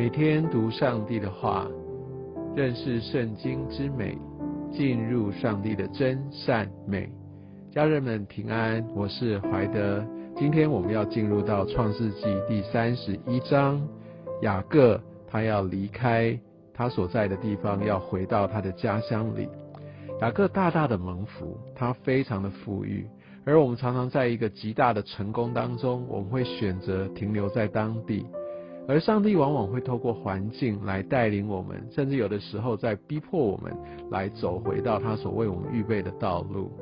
每天读上帝的话，认识圣经之美，进入上帝的真善美。家人们平安，我是怀德。今天我们要进入到创世纪第三十一章，雅各他要离开他所在的地方，要回到他的家乡里。雅各大大的蒙福，他非常的富裕，而我们常常在一个极大的成功当中，我们会选择停留在当地。而上帝往往会透过环境来带领我们，甚至有的时候在逼迫我们来走回到他所为我们预备的道路。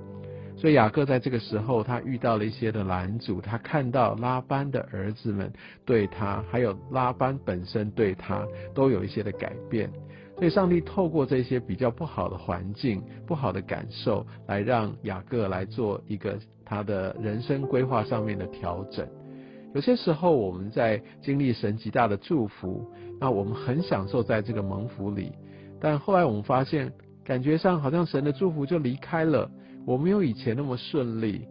所以雅各在这个时候，他遇到了一些的拦阻，他看到拉班的儿子们对他，还有拉班本身对他，都有一些的改变。所以上帝透过这些比较不好的环境、不好的感受，来让雅各来做一个他的人生规划上面的调整。有些时候，我们在经历神极大的祝福，那我们很享受在这个蒙福里，但后来我们发现，感觉上好像神的祝福就离开了，我没有以前那么顺利。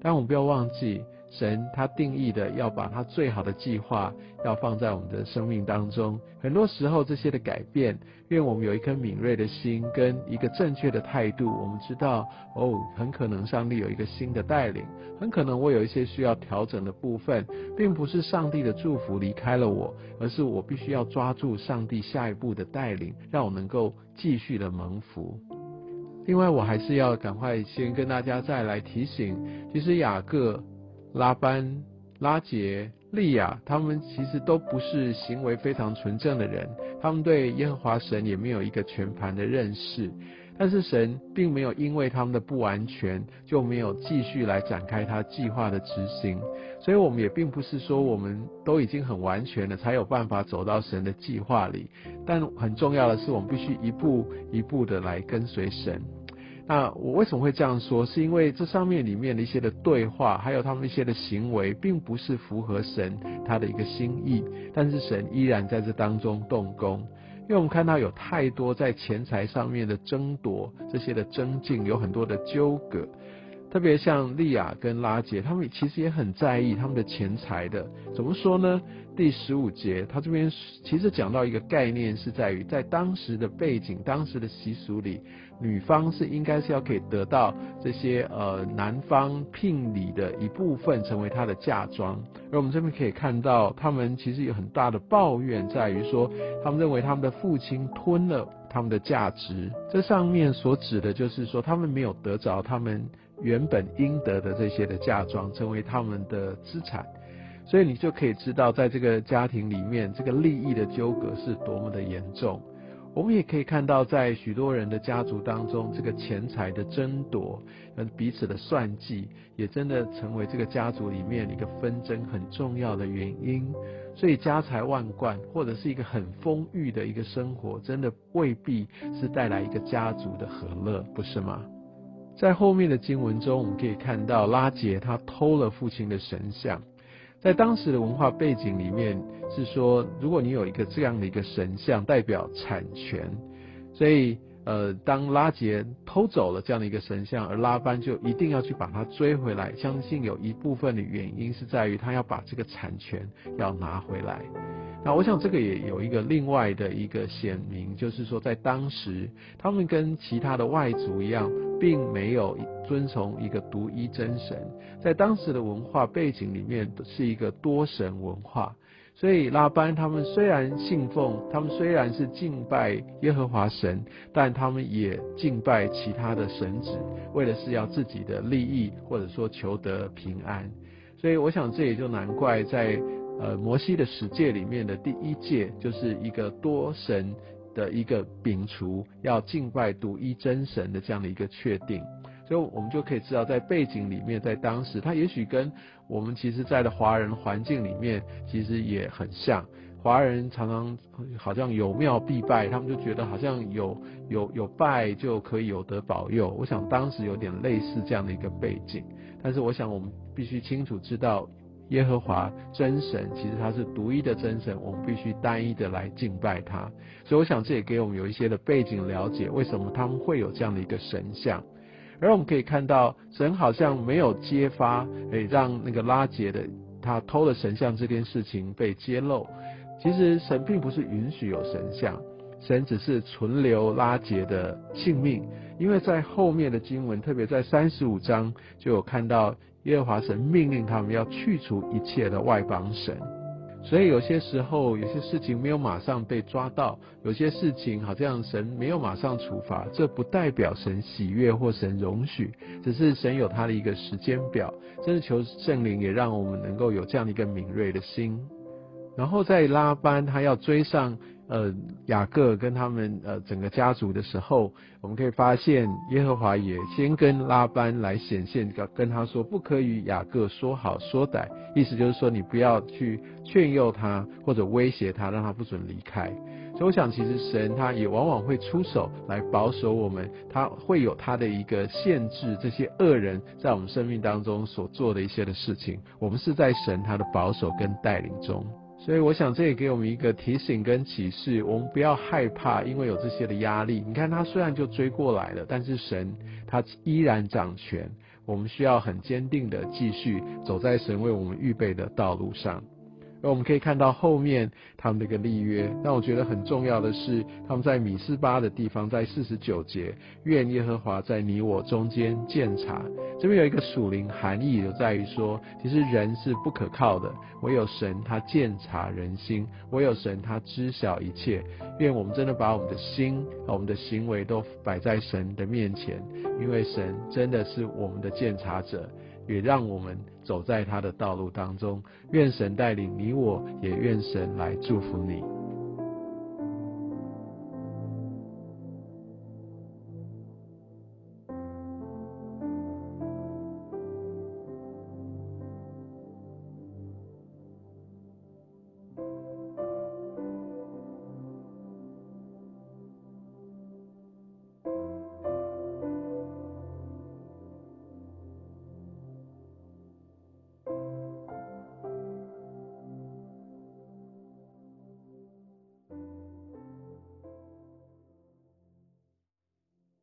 但我们不要忘记。神他定义的要把他最好的计划要放在我们的生命当中，很多时候这些的改变，愿我们有一颗敏锐的心跟一个正确的态度。我们知道哦，很可能上帝有一个新的带领，很可能我有一些需要调整的部分，并不是上帝的祝福离开了我，而是我必须要抓住上帝下一步的带领，让我能够继续的蒙福。另外，我还是要赶快先跟大家再来提醒，其实雅各。拉班、拉杰、利亚，他们其实都不是行为非常纯正的人，他们对耶和华神也没有一个全盘的认识。但是神并没有因为他们的不完全，就没有继续来展开他计划的执行。所以我们也并不是说我们都已经很完全了，才有办法走到神的计划里。但很重要的是，我们必须一步一步的来跟随神。那我为什么会这样说？是因为这上面里面的一些的对话，还有他们一些的行为，并不是符合神他的一个心意，但是神依然在这当中动工。因为我们看到有太多在钱财上面的争夺，这些的争竞，有很多的纠葛。特别像利亚跟拉杰，他们其实也很在意他们的钱财的。怎么说呢？第十五节，他这边其实讲到一个概念，是在于在当时的背景、当时的习俗里，女方是应该是要可以得到这些呃男方聘礼的一部分，成为她的嫁妆。而我们这边可以看到，他们其实有很大的抱怨，在于说，他们认为他们的父亲吞了他们的价值。这上面所指的就是说，他们没有得着他们。原本应得的这些的嫁妆成为他们的资产，所以你就可以知道，在这个家庭里面，这个利益的纠葛是多么的严重。我们也可以看到，在许多人的家族当中，这个钱财的争夺跟彼此的算计，也真的成为这个家族里面一个纷争很重要的原因。所以家财万贯或者是一个很丰裕的一个生活，真的未必是带来一个家族的和乐，不是吗？在后面的经文中，我们可以看到拉杰他偷了父亲的神像，在当时的文化背景里面是说，如果你有一个这样的一个神像，代表产权，所以呃，当拉杰偷走了这样的一个神像，而拉班就一定要去把它追回来，相信有一部分的原因是在于他要把这个产权要拿回来。那我想这个也有一个另外的一个显明，就是说在当时，他们跟其他的外族一样，并没有遵从一个独一真神，在当时的文化背景里面是一个多神文化，所以拉班他们虽然信奉，他们虽然是敬拜耶和华神，但他们也敬拜其他的神子，为的是要自己的利益，或者说求得平安，所以我想这也就难怪在。呃，摩西的十诫里面的第一诫就是一个多神的一个摒除，要敬拜独一真神的这样的一个确定，所以我们就可以知道，在背景里面，在当时，他也许跟我们其实在的华人环境里面，其实也很像。华人常常好像有庙必拜，他们就觉得好像有有有拜就可以有得保佑。我想当时有点类似这样的一个背景，但是我想我们必须清楚知道。耶和华真神，其实他是独一的真神，我们必须单一的来敬拜他。所以我想这也给我们有一些的背景了解，为什么他们会有这样的一个神像。而我们可以看到，神好像没有揭发，诶，让那个拉杰的他偷了神像这件事情被揭露。其实神并不是允许有神像，神只是存留拉结的性命。因为在后面的经文，特别在三十五章就有看到耶和华神命令他们要去除一切的外邦神。所以有些时候，有些事情没有马上被抓到，有些事情好像神没有马上处罚，这不代表神喜悦或神容许，只是神有他的一个时间表。真的求圣灵也让我们能够有这样的一个敏锐的心。然后在拉班他要追上。呃，雅各跟他们呃整个家族的时候，我们可以发现耶和华也先跟拉班来显现，跟跟他说不可与雅各说好说歹，意思就是说你不要去劝诱他或者威胁他，让他不准离开。所以我想，其实神他也往往会出手来保守我们，他会有他的一个限制，这些恶人在我们生命当中所做的一些的事情，我们是在神他的保守跟带领中。所以我想，这也给我们一个提醒跟启示，我们不要害怕，因为有这些的压力。你看他虽然就追过来了，但是神他依然掌权，我们需要很坚定的继续走在神为我们预备的道路上。而我们可以看到后面他们的一个立约，那我觉得很重要的是，他们在米斯巴的地方，在四十九节，愿耶和华在你我中间鉴察。这边有一个属灵含义，就在于说，其实人是不可靠的，唯有神他鉴察人心，唯有神他知晓一切。愿我们真的把我们的心、我们的行为都摆在神的面前，因为神真的是我们的鉴察者。也让我们走在他的道路当中，愿神带领你我，也愿神来祝福你。